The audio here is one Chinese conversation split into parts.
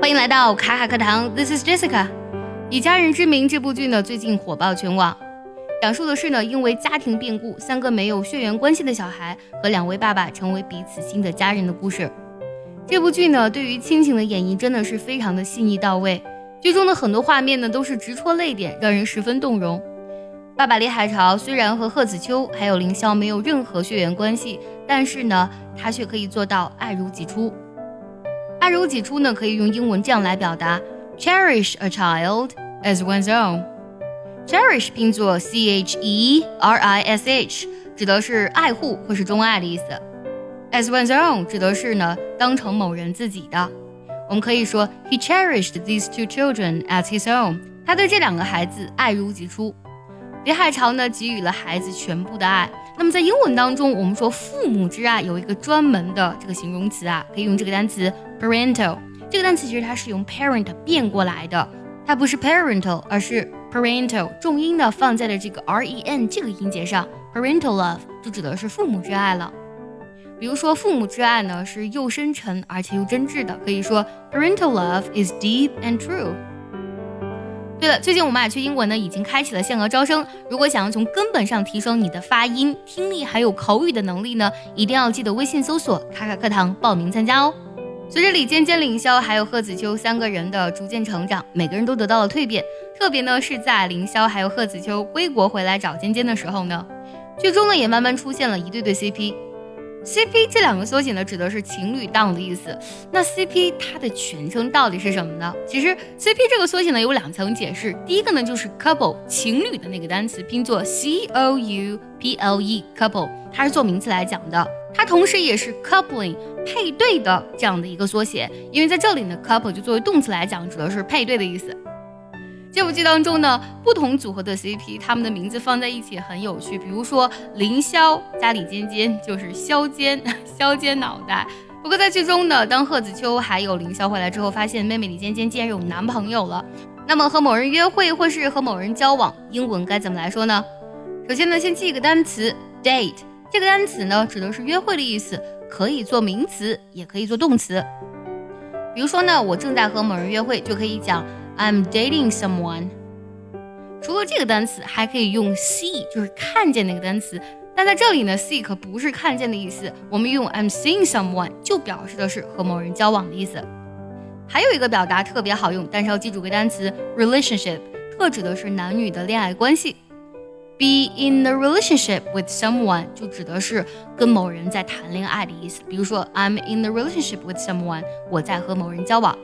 欢迎来到卡卡课堂，This is Jessica。以家人之名这部剧呢，最近火爆全网。讲述的是呢，因为家庭变故，三个没有血缘关系的小孩和两位爸爸成为彼此新的家人的故事。这部剧呢，对于亲情的演绎真的是非常的细腻到位。剧中的很多画面呢，都是直戳泪点，让人十分动容。爸爸李海潮虽然和贺子秋还有凌霄没有任何血缘关系，但是呢，他却可以做到爱如己出。爱如己出呢，可以用英文这样来表达：cherish a child as one's own。cherish 拼作 c h e r i s h，指的是爱护或是钟爱的意思。as one's own 指的是呢，当成某人自己的。我们可以说，he cherished these two children as his own。他对这两个孩子爱如己出。李海潮呢，给予了孩子全部的爱。那么在英文当中，我们说父母之爱有一个专门的这个形容词啊，可以用这个单词 parental。这个单词其实它是用 parent 变过来的，它不是 parental，而是 parental，重音呢放在了这个 r e n 这个音节上，parental love 就指的是父母之爱了。比如说父母之爱呢是又深沉而且又真挚的，可以说 parental love is deep and true。对了，最近我们俩去英国呢已经开启了限额招生。如果想要从根本上提升你的发音、听力还有口语的能力呢，一定要记得微信搜索“卡卡课堂”报名参加哦。随着李尖尖、凌霄还有贺子秋三个人的逐渐成长，每个人都得到了蜕变。特别呢是在凌霄还有贺子秋归国回来找尖尖的时候呢，剧中呢也慢慢出现了一对对 CP。CP 这两个缩写呢，指的是情侣档的意思。那 CP 它的全称到底是什么呢？其实 CP 这个缩写呢有两层解释。第一个呢就是 couple 情侣的那个单词拼作 C O U P L E couple，它是做名词来讲的。它同时也是 coupling 配对的这样的一个缩写。因为在这里呢，couple 就作为动词来讲，指的是配对的意思。这部剧当中呢，不同组合的 CP，他们的名字放在一起很有趣。比如说凌霄加李尖尖就是削尖，削尖脑袋。不过在剧中呢，当贺子秋还有凌霄回来之后，发现妹妹李尖尖竟然有男朋友了。那么和某人约会或是和某人交往，英文该怎么来说呢？首先呢，先记一个单词 date，这个单词呢指的是约会的意思，可以做名词，也可以做动词。比如说呢，我正在和某人约会，就可以讲。I'm dating someone。除了这个单词，还可以用 see，就是看见那个单词。但在这里呢，see 可不是看见的意思。我们用 I'm seeing someone 就表示的是和某人交往的意思。还有一个表达特别好用，但是要记住个单词 relationship，特指的是男女的恋爱关系。Be in a relationship with someone 就指的是跟某人在谈恋爱的意思。比如说 I'm in a relationship with someone，我在和某人交往。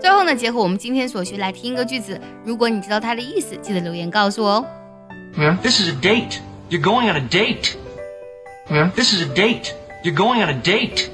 最后呢，结合我们今天所学来听一个句子。如果你知道它的意思，记得留言告诉我哦。Yeah, this is a date. You're going on a date. Yeah, this is a date. You're going on a date.